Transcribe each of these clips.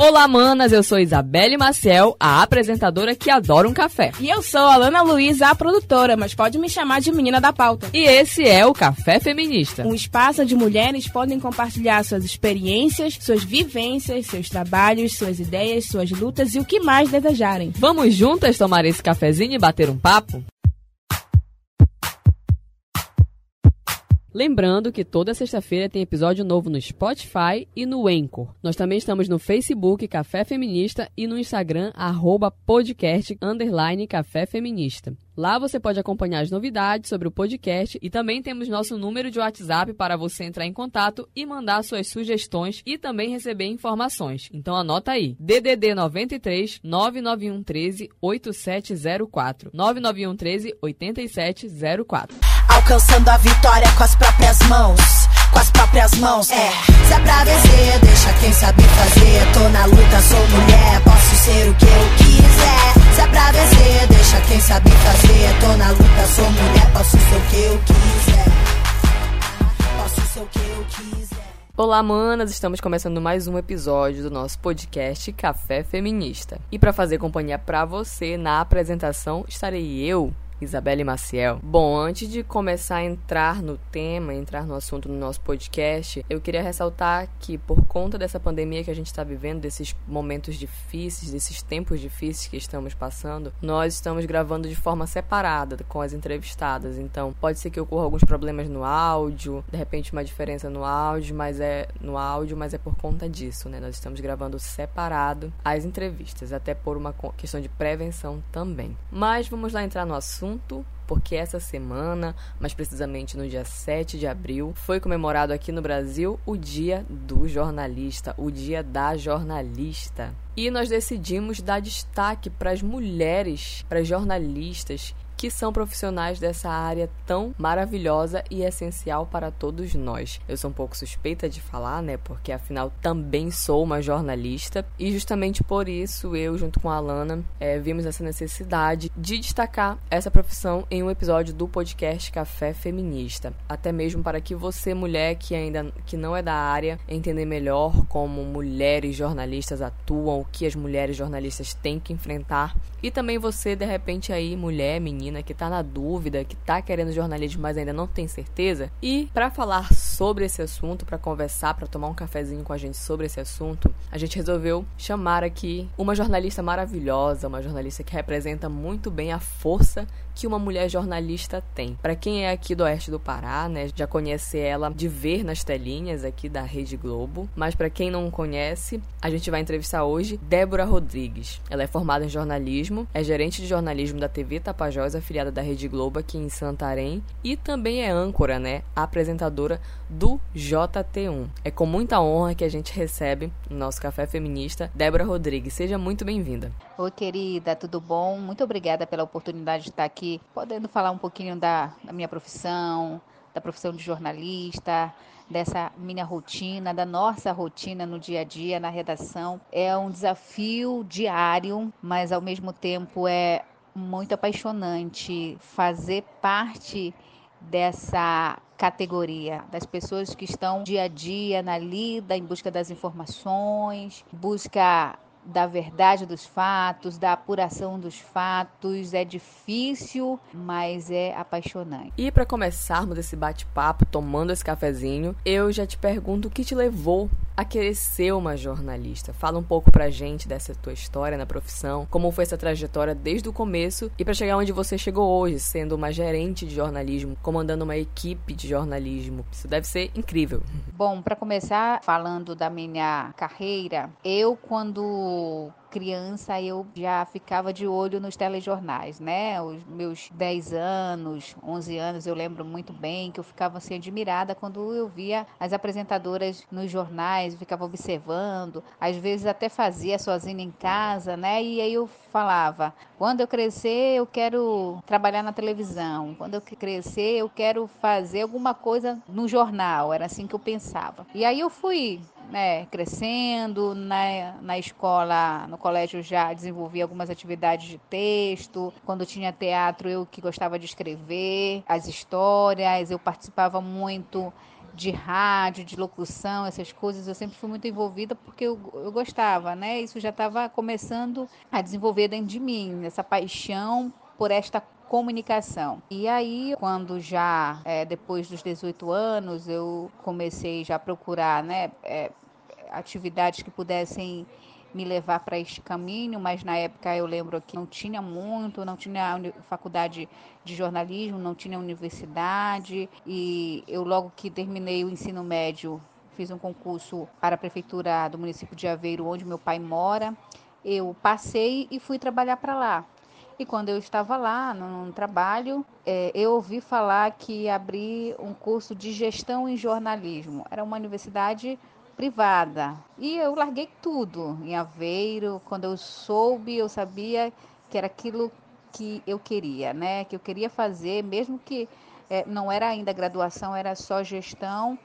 Olá, manas! Eu sou Isabelle Maciel, a apresentadora que adora um café. E eu sou a Lana Luiza, a produtora, mas pode me chamar de menina da pauta. E esse é o Café Feminista um espaço onde mulheres podem compartilhar suas experiências, suas vivências, seus trabalhos, suas ideias, suas lutas e o que mais desejarem. Vamos juntas tomar esse cafezinho e bater um papo? Lembrando que toda sexta-feira tem episódio novo no Spotify e no Anchor. Nós também estamos no Facebook Café Feminista e no Instagram arroba podcast underline Café Feminista. Lá você pode acompanhar as novidades sobre o podcast e também temos nosso número de WhatsApp para você entrar em contato e mandar suas sugestões e também receber informações. Então anota aí: DDD 93 991 13 8704 991 13 8704 alcançando a vitória com as próprias mãos. Com as próprias mãos, é. Se é pra vencer, deixa quem sabe fazer. Tô na luta, sou mulher, posso ser o que eu quiser. Se é pra vencer, deixa quem sabe fazer. Tô na luta, sou mulher, posso ser o que eu quiser. Posso ser o que eu quiser. Olá, manas! Estamos começando mais um episódio do nosso podcast Café Feminista. E para fazer companhia para você na apresentação, estarei eu, Isabelle Maciel. Bom, antes de começar a entrar no tema, entrar no assunto no nosso podcast, eu queria ressaltar que por conta dessa pandemia que a gente está vivendo, desses momentos difíceis, desses tempos difíceis que estamos passando, nós estamos gravando de forma separada com as entrevistadas. Então, pode ser que ocorra alguns problemas no áudio, de repente uma diferença no áudio, mas é no áudio, mas é por conta disso, né? Nós estamos gravando separado as entrevistas, até por uma questão de prevenção também. Mas vamos lá entrar no assunto assunto, porque essa semana, mais precisamente no dia 7 de abril, foi comemorado aqui no Brasil o Dia do Jornalista, o Dia da Jornalista. E nós decidimos dar destaque para as mulheres, para as jornalistas que são profissionais dessa área tão maravilhosa e essencial para todos nós. Eu sou um pouco suspeita de falar, né? Porque afinal também sou uma jornalista e justamente por isso eu, junto com a Alana, é, vimos essa necessidade de destacar essa profissão em um episódio do podcast Café Feminista, até mesmo para que você, mulher que ainda que não é da área, entender melhor como mulheres jornalistas atuam, o que as mulheres jornalistas têm que enfrentar e também você, de repente aí, mulher, menina menina que tá na dúvida, que tá querendo jornalismo, mas ainda não tem certeza. E para falar sobre esse assunto, para conversar, para tomar um cafezinho com a gente sobre esse assunto, a gente resolveu chamar aqui uma jornalista maravilhosa, uma jornalista que representa muito bem a força que uma mulher jornalista tem. Para quem é aqui do oeste do Pará, né, já conhece ela de ver nas telinhas aqui da Rede Globo, mas para quem não conhece, a gente vai entrevistar hoje Débora Rodrigues. Ela é formada em jornalismo, é gerente de jornalismo da TV Tapajós, afiliada da Rede Globo aqui em Santarém, e também é âncora, né, apresentadora do JT1. É com muita honra que a gente recebe no nosso café feminista Débora Rodrigues. Seja muito bem-vinda. Oi, querida, tudo bom? Muito obrigada pela oportunidade de estar aqui, podendo falar um pouquinho da, da minha profissão, da profissão de jornalista, dessa minha rotina, da nossa rotina no dia a dia, na redação. É um desafio diário, mas ao mesmo tempo é muito apaixonante fazer parte dessa categoria das pessoas que estão dia a dia na lida em busca das informações, busca da verdade dos fatos, da apuração dos fatos. É difícil, mas é apaixonante. E para começarmos esse bate-papo, tomando esse cafezinho, eu já te pergunto o que te levou a querer ser uma jornalista. Fala um pouco pra gente dessa tua história na profissão, como foi essa trajetória desde o começo e para chegar onde você chegou hoje, sendo uma gerente de jornalismo, comandando uma equipe de jornalismo. Isso deve ser incrível. Bom, para começar falando da minha carreira, eu quando criança eu já ficava de olho nos telejornais, né? Os meus 10 anos, 11 anos, eu lembro muito bem que eu ficava assim admirada quando eu via as apresentadoras nos jornais, ficava observando, às vezes até fazia sozinha em casa, né? E aí eu falava: "Quando eu crescer, eu quero trabalhar na televisão. Quando eu crescer, eu quero fazer alguma coisa no jornal". Era assim que eu pensava. E aí eu fui né, crescendo na, na escola, no colégio já desenvolvi algumas atividades de texto. Quando tinha teatro, eu que gostava de escrever as histórias, eu participava muito de rádio, de locução, essas coisas, eu sempre fui muito envolvida porque eu, eu gostava, né? Isso já estava começando a desenvolver dentro de mim, essa paixão por esta comunicação. E aí, quando já é, depois dos 18 anos, eu comecei já a procurar, né, é, atividades que pudessem me levar para este caminho, mas na época eu lembro que não tinha muito, não tinha faculdade de jornalismo, não tinha universidade e eu logo que terminei o ensino médio fiz um concurso para a prefeitura do município de Aveiro, onde meu pai mora. Eu passei e fui trabalhar para lá. E quando eu estava lá no, trabalho, é, eu ouvi falar que ia abrir um curso de gestão em jornalismo. Era uma universidade privada. E eu larguei tudo em Aveiro. Quando eu soube, eu sabia que era aquilo que eu queria, né? Que eu queria fazer, mesmo que é, não era ainda graduação, era só gestão.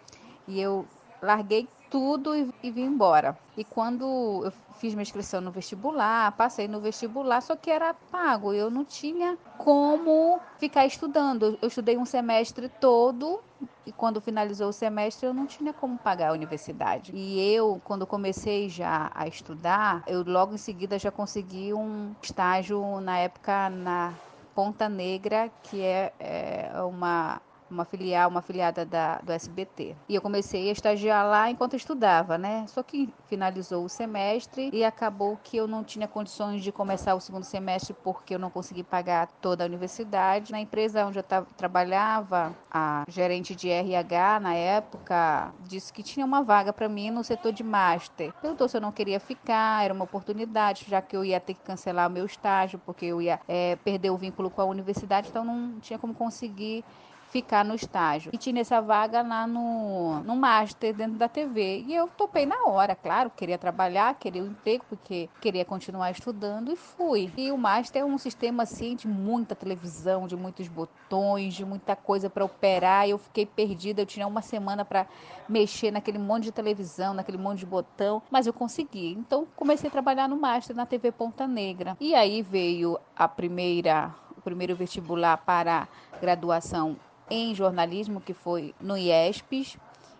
E eu larguei tudo e, e vim embora. E quando eu fiz minha inscrição no vestibular, passei no vestibular, só que era pago. Eu não tinha como ficar estudando. Eu estudei um semestre todo e quando finalizou o semestre eu não tinha como pagar a universidade. E eu, quando comecei já a estudar, eu logo em seguida já consegui um estágio na época na Ponta Negra, que é, é uma uma filial, uma filiada da, do SBT. E eu comecei a estagiar lá enquanto estudava, né? Só que finalizou o semestre e acabou que eu não tinha condições de começar o segundo semestre porque eu não consegui pagar toda a universidade. Na empresa onde eu trabalhava, a gerente de RH na época disse que tinha uma vaga para mim no setor de master. Perguntou se eu não queria ficar, era uma oportunidade, já que eu ia ter que cancelar o meu estágio porque eu ia é, perder o vínculo com a universidade, então não tinha como conseguir ficar no estágio. E tinha essa vaga lá no, no Master, dentro da TV. E eu topei na hora, claro, queria trabalhar, queria o um emprego, porque queria continuar estudando e fui. E o Master é um sistema assim de muita televisão, de muitos botões, de muita coisa para operar. E eu fiquei perdida, eu tinha uma semana para mexer naquele monte de televisão, naquele monte de botão, mas eu consegui. Então comecei a trabalhar no Master na TV Ponta Negra. E aí veio a primeira o primeiro vestibular para graduação em jornalismo, que foi no IESPES,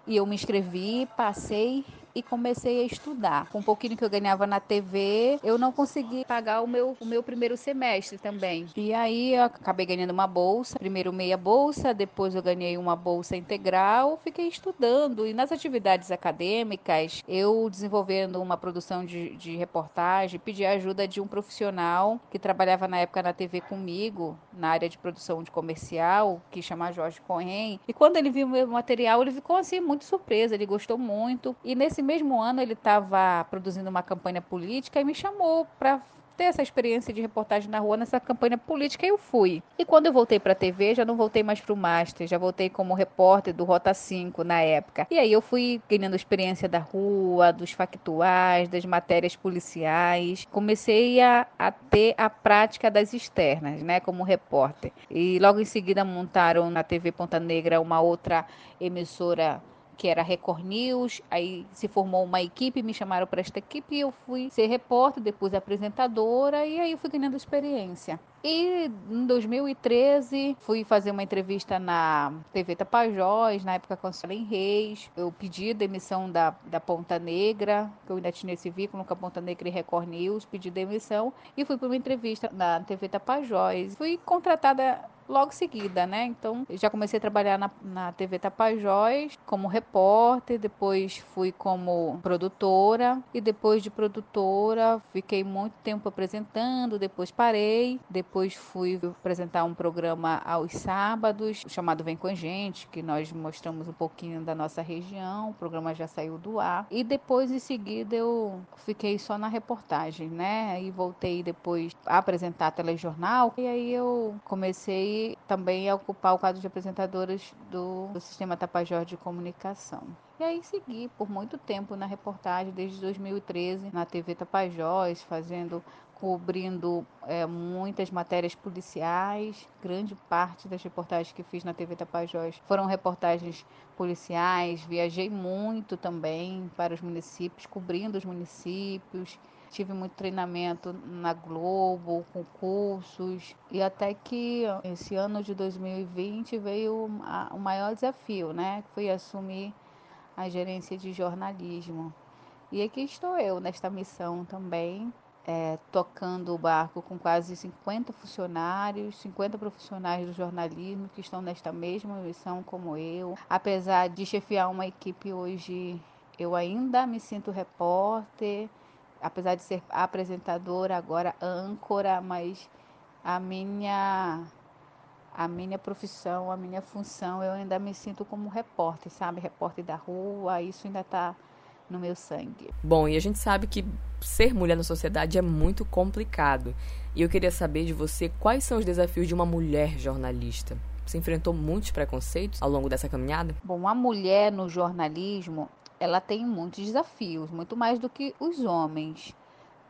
e eu me inscrevi, passei e comecei a estudar. Com um pouquinho que eu ganhava na TV, eu não consegui pagar o meu, o meu primeiro semestre também. E aí eu acabei ganhando uma bolsa, primeiro meia bolsa, depois eu ganhei uma bolsa integral, fiquei estudando. E nas atividades acadêmicas, eu desenvolvendo uma produção de, de reportagem, pedi a ajuda de um profissional que trabalhava na época na TV comigo, na área de produção de comercial, que chama Jorge Corren. E quando ele viu o meu material, ele ficou assim muito surpreso, ele gostou muito. E nesse mesmo ano ele estava produzindo uma campanha política e me chamou para ter essa experiência de reportagem na rua nessa campanha política eu fui. E quando eu voltei para a TV, já não voltei mais para o Master, já voltei como repórter do Rota 5 na época. E aí eu fui ganhando experiência da rua, dos factuais, das matérias policiais. Comecei a, a ter a prática das externas, né, como repórter. E logo em seguida montaram na TV Ponta Negra uma outra emissora que era Record News, aí se formou uma equipe, me chamaram para esta equipe e eu fui ser repórter, depois apresentadora e aí eu fui ganhando experiência. E em 2013 fui fazer uma entrevista na TV Tapajós, na época com a Suelen Reis. Eu pedi demissão da, da Ponta Negra, que eu ainda tinha esse vínculo com a Ponta Negra e Record News, pedi demissão e fui para uma entrevista na TV Tapajós. Fui contratada logo seguida, né? Então, já comecei a trabalhar na, na TV Tapajós como repórter, depois fui como produtora e depois de produtora fiquei muito tempo apresentando, depois parei, depois fui apresentar um programa aos sábados chamado Vem com a Gente, que nós mostramos um pouquinho da nossa região, o programa já saiu do ar e depois em seguida eu fiquei só na reportagem, né? E voltei depois a apresentar telejornal e aí eu comecei também a ocupar o quadro de apresentadoras do, do Sistema Tapajós de Comunicação. E aí segui por muito tempo na reportagem, desde 2013, na TV Tapajós, fazendo cobrindo é, muitas matérias policiais. Grande parte das reportagens que fiz na TV Tapajós foram reportagens policiais. Viajei muito também para os municípios, cobrindo os municípios, tive muito treinamento na Globo, com cursos, e até que esse ano de 2020 veio o maior desafio, né? Foi assumir a gerência de jornalismo. E aqui estou eu nesta missão também, é, tocando o barco com quase 50 funcionários, 50 profissionais do jornalismo que estão nesta mesma missão como eu. Apesar de chefiar uma equipe hoje, eu ainda me sinto repórter, apesar de ser apresentadora, agora âncora, mas a minha a minha profissão, a minha função, eu ainda me sinto como repórter, sabe? Repórter da rua, isso ainda está no meu sangue. Bom, e a gente sabe que ser mulher na sociedade é muito complicado. E eu queria saber de você quais são os desafios de uma mulher jornalista. Você enfrentou muitos preconceitos ao longo dessa caminhada? Bom, a mulher no jornalismo, ela tem muitos desafios, muito mais do que os homens.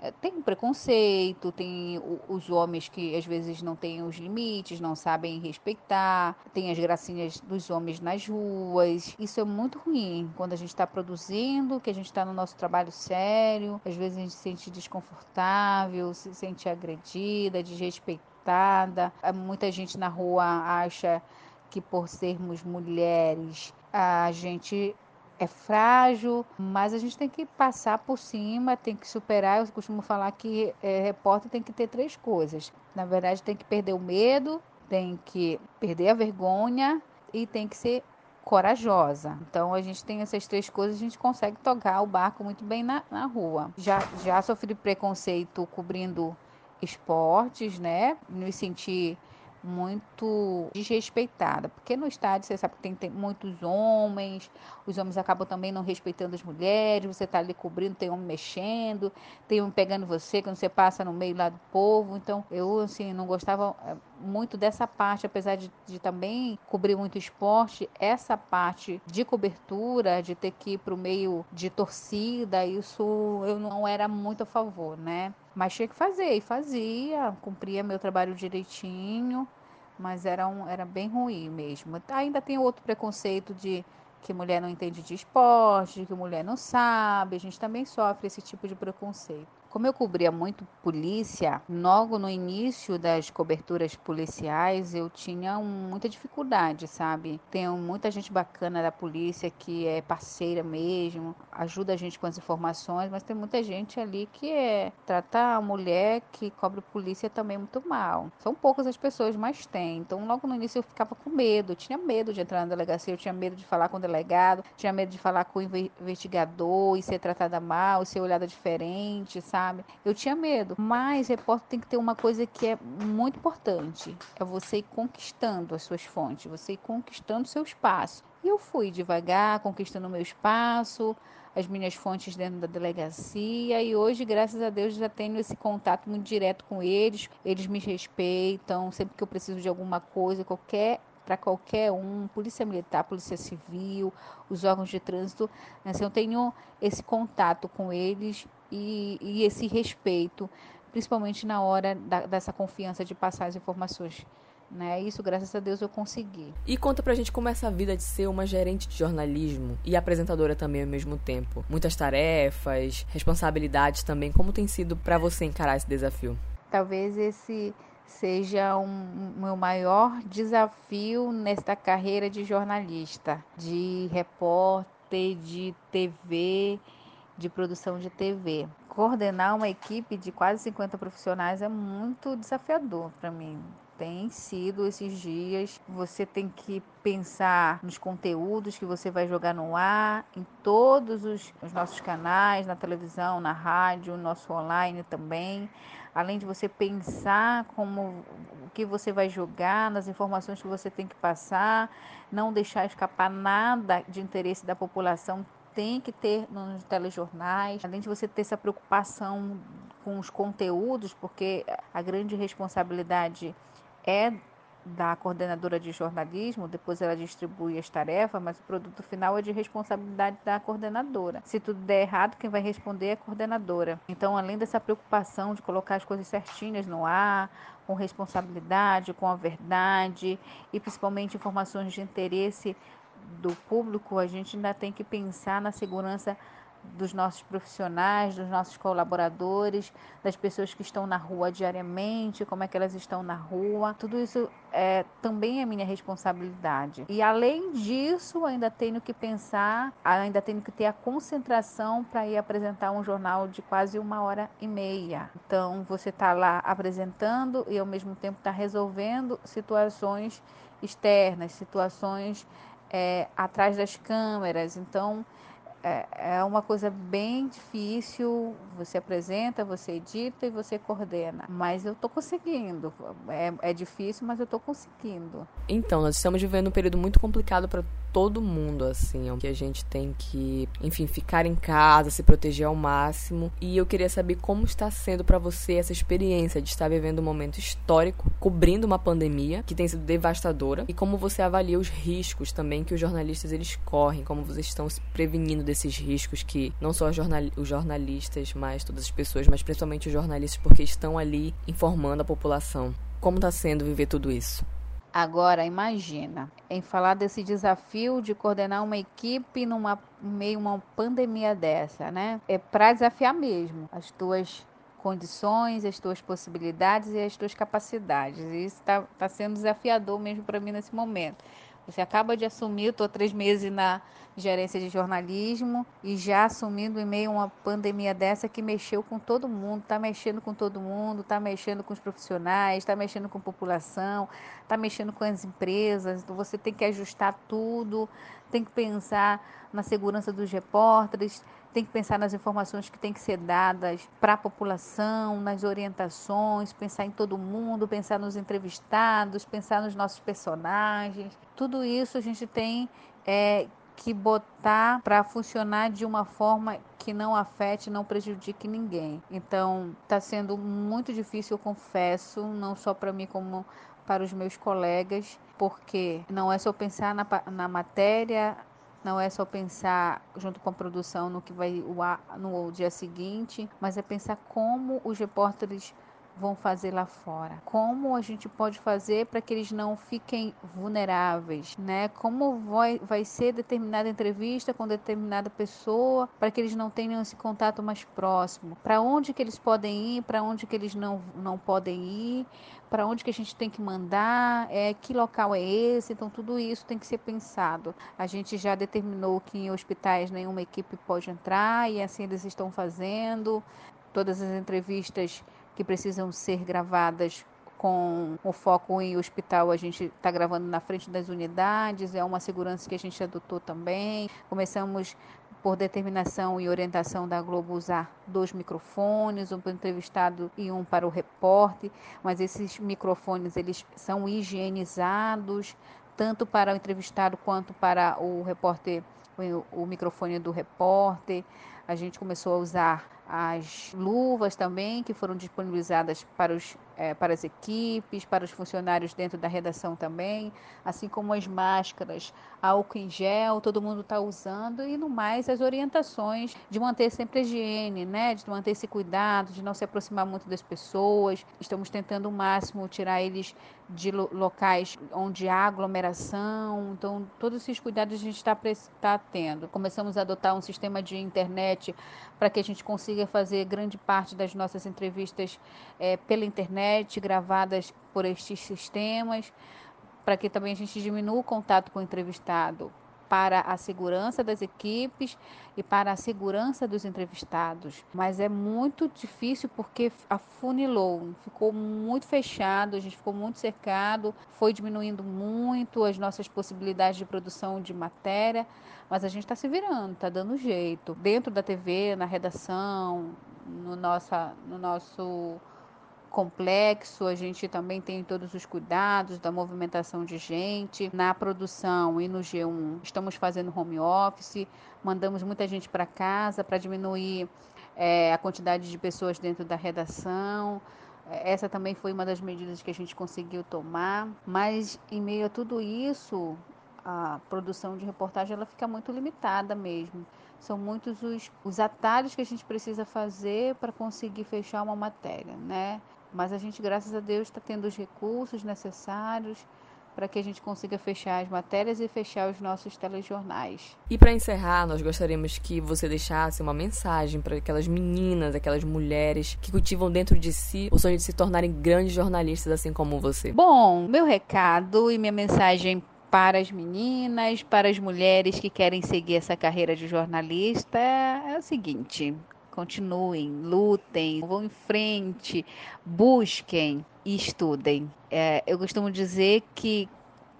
É, tem preconceito, tem os homens que às vezes não têm os limites, não sabem respeitar, tem as gracinhas dos homens nas ruas. Isso é muito ruim quando a gente está produzindo, que a gente está no nosso trabalho sério, às vezes a gente se sente desconfortável, se sente agredida, desrespeitada. Muita gente na rua acha que por sermos mulheres a gente é frágil, mas a gente tem que passar por cima, tem que superar. Eu costumo falar que é, repórter tem que ter três coisas. Na verdade, tem que perder o medo, tem que perder a vergonha e tem que ser corajosa. Então a gente tem essas três coisas, a gente consegue tocar o barco muito bem na, na rua. Já, já sofri preconceito cobrindo esportes, né? Me senti muito desrespeitada, porque no estádio você sabe que tem, tem, muitos homens, os homens acabam também não respeitando as mulheres, você está ali cobrindo, tem homem mexendo, tem homem pegando você quando você passa no meio lá do povo, então eu assim não gostava eh, muito dessa parte, apesar de, de também cobrir muito esporte, essa parte de cobertura, de ter que ir para o meio de torcida, isso eu não era muito a favor, né? Mas tinha que fazer, e fazia, cumpria meu trabalho direitinho, mas era, um, era bem ruim mesmo. Ainda tem outro preconceito de que mulher não entende de esporte, que mulher não sabe, a gente também sofre esse tipo de preconceito. Como eu cobria muito polícia, logo no início das coberturas policiais eu tinha muita dificuldade, sabe? Tenho muita gente bacana da polícia que é parceira mesmo, ajuda a gente com as informações, mas tem muita gente ali que é trata a mulher que cobre polícia também muito mal. São poucas as pessoas, mas tem. Então logo no início eu ficava com medo, tinha medo de entrar na delegacia, eu tinha medo de falar com o delegado, tinha medo de falar com o investigador e ser tratada mal, e ser olhada diferente, sabe? Sabe? Eu tinha medo, mas repórter tem que ter uma coisa que é muito importante: é você ir conquistando as suas fontes, você ir conquistando seu espaço. E eu fui devagar, conquistando o meu espaço, as minhas fontes dentro da delegacia e hoje, graças a Deus, já tenho esse contato muito direto com eles. Eles me respeitam, sempre que eu preciso de alguma coisa, qualquer para qualquer um, polícia militar, polícia civil, os órgãos de trânsito, assim, eu tenho esse contato com eles e, e esse respeito, principalmente na hora da, dessa confiança de passar as informações. Né? Isso, graças a Deus, eu consegui. E conta pra gente como é essa vida de ser uma gerente de jornalismo e apresentadora também ao mesmo tempo. Muitas tarefas, responsabilidades também. Como tem sido para você encarar esse desafio? Talvez esse seja o um, meu maior desafio nesta carreira de jornalista, de repórter, de TV de produção de TV. Coordenar uma equipe de quase 50 profissionais é muito desafiador para mim. Tem sido esses dias. Você tem que pensar nos conteúdos que você vai jogar no ar, em todos os, os nossos canais, na televisão, na rádio, no nosso online também. Além de você pensar como o que você vai jogar, nas informações que você tem que passar, não deixar escapar nada de interesse da população tem que ter nos telejornais, além de você ter essa preocupação com os conteúdos, porque a grande responsabilidade é da coordenadora de jornalismo, depois ela distribui as tarefas, mas o produto final é de responsabilidade da coordenadora. Se tudo der errado, quem vai responder é a coordenadora. Então, além dessa preocupação de colocar as coisas certinhas no ar, com responsabilidade, com a verdade e principalmente informações de interesse do público, a gente ainda tem que pensar na segurança dos nossos profissionais, dos nossos colaboradores, das pessoas que estão na rua diariamente, como é que elas estão na rua. Tudo isso é, também é minha responsabilidade. E além disso, ainda tenho que pensar, ainda tenho que ter a concentração para ir apresentar um jornal de quase uma hora e meia. Então, você está lá apresentando e ao mesmo tempo está resolvendo situações externas, situações é, atrás das câmeras. Então, é, é uma coisa bem difícil. Você apresenta, você edita e você coordena. Mas eu estou conseguindo. É, é difícil, mas eu estou conseguindo. Então, nós estamos vivendo um período muito complicado para todo mundo, assim, que a gente tem que, enfim, ficar em casa, se proteger ao máximo. E eu queria saber como está sendo para você essa experiência de estar vivendo um momento histórico, cobrindo uma pandemia que tem sido devastadora, e como você avalia os riscos também que os jornalistas eles correm, como vocês estão se prevenindo desses riscos que não só os jornalistas, mas todas as pessoas, mas principalmente os jornalistas, porque estão ali informando a população. Como está sendo viver tudo isso? Agora, imagina, em falar desse desafio de coordenar uma equipe numa meio uma pandemia dessa, né? É para desafiar mesmo as tuas condições, as tuas possibilidades e as tuas capacidades. E isso está tá sendo desafiador mesmo para mim nesse momento. Você acaba de assumir, estou três meses na gerência de jornalismo e já assumindo em meio a uma pandemia dessa que mexeu com todo mundo, está mexendo com todo mundo, está mexendo com os profissionais, está mexendo com a população, está mexendo com as empresas. Então você tem que ajustar tudo, tem que pensar na segurança dos repórteres, tem que pensar nas informações que têm que ser dadas para a população, nas orientações, pensar em todo mundo, pensar nos entrevistados, pensar nos nossos personagens. Tudo isso a gente tem é, que botar para funcionar de uma forma que não afete, não prejudique ninguém. Então, está sendo muito difícil, eu confesso, não só para mim como para os meus colegas, porque não é só pensar na, na matéria não é só pensar junto com a produção no que vai no dia seguinte, mas é pensar como os repórteres vão fazer lá fora. Como a gente pode fazer para que eles não fiquem vulneráveis, né? Como vai, vai ser determinada entrevista com determinada pessoa para que eles não tenham esse contato mais próximo. Para onde que eles podem ir, para onde que eles não, não podem ir, para onde que a gente tem que mandar, é, que local é esse, então tudo isso tem que ser pensado. A gente já determinou que em hospitais nenhuma equipe pode entrar e assim eles estão fazendo. Todas as entrevistas que precisam ser gravadas com o foco em hospital, a gente está gravando na frente das unidades, é uma segurança que a gente adotou também. Começamos por determinação e orientação da Globo usar dois microfones, um para o entrevistado e um para o repórter, mas esses microfones eles são higienizados tanto para o entrevistado quanto para o repórter, o, o microfone do repórter. A gente começou a usar as luvas também que foram disponibilizadas para, os, é, para as equipes, para os funcionários dentro da redação também, assim como as máscaras, álcool em gel, todo mundo está usando e no mais as orientações de manter sempre a higiene, né, de manter esse cuidado, de não se aproximar muito das pessoas. Estamos tentando o máximo tirar eles de locais onde há aglomeração, então todos esses cuidados a gente está tá tendo. Começamos a adotar um sistema de internet para que a gente consiga fazer grande parte das nossas entrevistas é, pela internet, gravadas por estes sistemas, para que também a gente diminua o contato com o entrevistado para a segurança das equipes e para a segurança dos entrevistados. Mas é muito difícil porque afunilou, ficou muito fechado, a gente ficou muito cercado, foi diminuindo muito as nossas possibilidades de produção de matéria, mas a gente está se virando, está dando jeito. Dentro da TV, na redação, no, nossa, no nosso complexo, a gente também tem todos os cuidados da movimentação de gente na produção e no G1. Estamos fazendo home office, mandamos muita gente para casa para diminuir é, a quantidade de pessoas dentro da redação. Essa também foi uma das medidas que a gente conseguiu tomar, mas em meio a tudo isso, a produção de reportagem ela fica muito limitada mesmo. São muitos os, os atalhos que a gente precisa fazer para conseguir fechar uma matéria, né? Mas a gente, graças a Deus, está tendo os recursos necessários, para que a gente consiga fechar as matérias e fechar os nossos telejornais. E para encerrar, nós gostaríamos que você deixasse uma mensagem para aquelas meninas, aquelas mulheres que cultivam dentro de si o sonho de se tornarem grandes jornalistas assim como você. Bom, meu recado e minha mensagem para as meninas, para as mulheres que querem seguir essa carreira de jornalista é o seguinte: continuem, lutem, vão em frente, busquem e estudem. É, eu costumo dizer que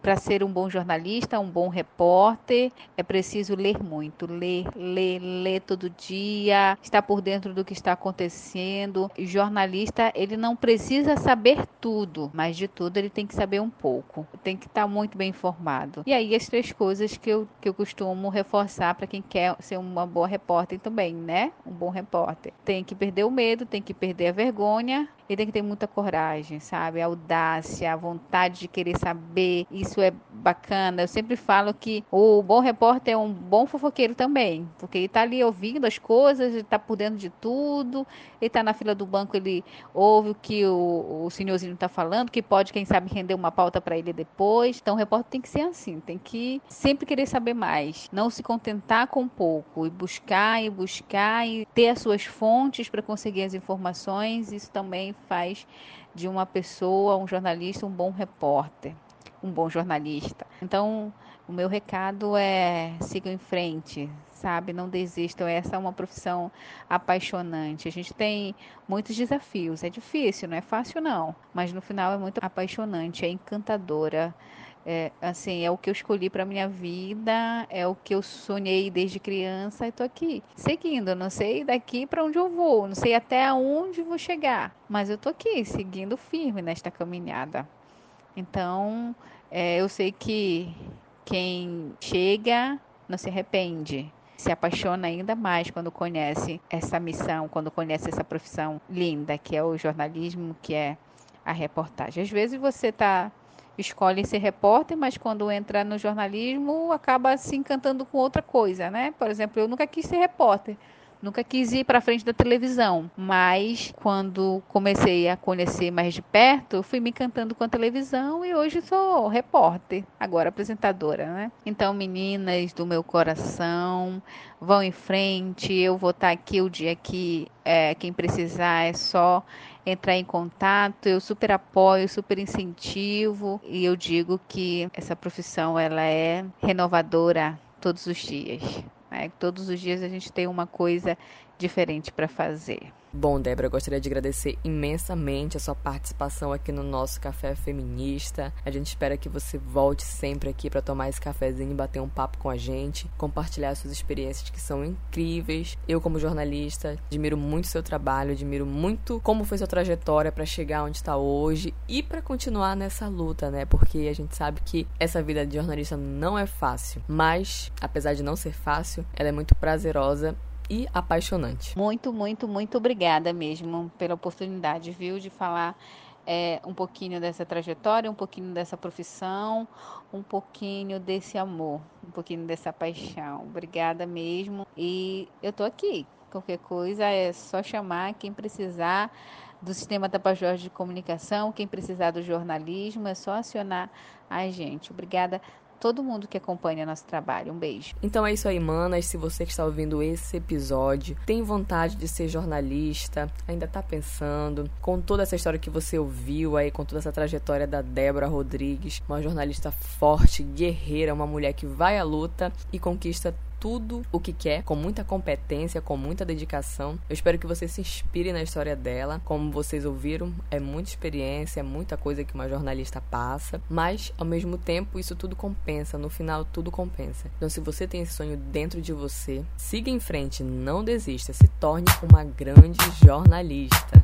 para ser um bom jornalista, um bom repórter, é preciso ler muito, ler, ler, ler todo dia, estar por dentro do que está acontecendo. O jornalista, ele não precisa saber tudo, mas de tudo ele tem que saber um pouco. Tem que estar muito bem informado. E aí as três coisas que eu, que eu costumo reforçar para quem quer ser uma boa repórter também, né? Um bom repórter. Tem que perder o medo, tem que perder a vergonha ele tem que ter muita coragem, sabe? A audácia, a vontade de querer saber. Isso é bacana. Eu sempre falo que o bom repórter é um bom fofoqueiro também, porque ele está ali ouvindo as coisas, ele está por dentro de tudo. Ele está na fila do banco, ele ouve o que o, o senhorzinho está falando, que pode, quem sabe, render uma pauta para ele depois. Então, o repórter tem que ser assim, tem que sempre querer saber mais, não se contentar com pouco e buscar e buscar e ter as suas fontes para conseguir as informações. Isso também faz de uma pessoa, um jornalista, um bom repórter, um bom jornalista. Então, o meu recado é sigam em frente, sabe? Não desistam. Essa é uma profissão apaixonante. A gente tem muitos desafios. É difícil, não é fácil não, mas no final é muito apaixonante, é encantadora. É, assim, é o que eu escolhi para minha vida, é o que eu sonhei desde criança e tô aqui, seguindo. Não sei daqui para onde eu vou, não sei até onde vou chegar, mas eu tô aqui, seguindo firme nesta caminhada. Então, é, eu sei que quem chega não se arrepende, se apaixona ainda mais quando conhece essa missão, quando conhece essa profissão linda que é o jornalismo, que é a reportagem. Às vezes você está escolhe ser repórter, mas quando entra no jornalismo acaba se encantando com outra coisa, né? Por exemplo, eu nunca quis ser repórter. Nunca quis ir para frente da televisão, mas quando comecei a conhecer mais de perto, fui me encantando com a televisão e hoje sou repórter, agora apresentadora, né? Então, meninas do meu coração, vão em frente. Eu vou estar aqui o dia que é, quem precisar é só entrar em contato. Eu super apoio, super incentivo e eu digo que essa profissão ela é renovadora todos os dias. Né? Todos os dias a gente tem uma coisa diferente para fazer. Bom, Débora, eu gostaria de agradecer imensamente a sua participação aqui no nosso Café Feminista. A gente espera que você volte sempre aqui para tomar esse cafezinho bater um papo com a gente, compartilhar suas experiências que são incríveis. Eu, como jornalista, admiro muito seu trabalho, admiro muito como foi sua trajetória para chegar onde está hoje e para continuar nessa luta, né? Porque a gente sabe que essa vida de jornalista não é fácil, mas apesar de não ser fácil, ela é muito prazerosa e apaixonante. Muito, muito, muito obrigada mesmo pela oportunidade, viu, de falar é, um pouquinho dessa trajetória, um pouquinho dessa profissão, um pouquinho desse amor, um pouquinho dessa paixão. Obrigada mesmo. E eu tô aqui. Qualquer coisa é só chamar quem precisar do Sistema Tapajós de Comunicação, quem precisar do jornalismo, é só acionar a gente. Obrigada todo mundo que acompanha nosso trabalho. Um beijo. Então é isso aí, manas. Se você que está ouvindo esse episódio tem vontade de ser jornalista, ainda está pensando, com toda essa história que você ouviu aí, com toda essa trajetória da Débora Rodrigues, uma jornalista forte, guerreira, uma mulher que vai à luta e conquista tudo o que quer, com muita competência, com muita dedicação. Eu espero que você se inspire na história dela. Como vocês ouviram, é muita experiência, é muita coisa que uma jornalista passa, mas ao mesmo tempo isso tudo compensa, no final tudo compensa. Então se você tem esse sonho dentro de você, siga em frente, não desista, se torne uma grande jornalista.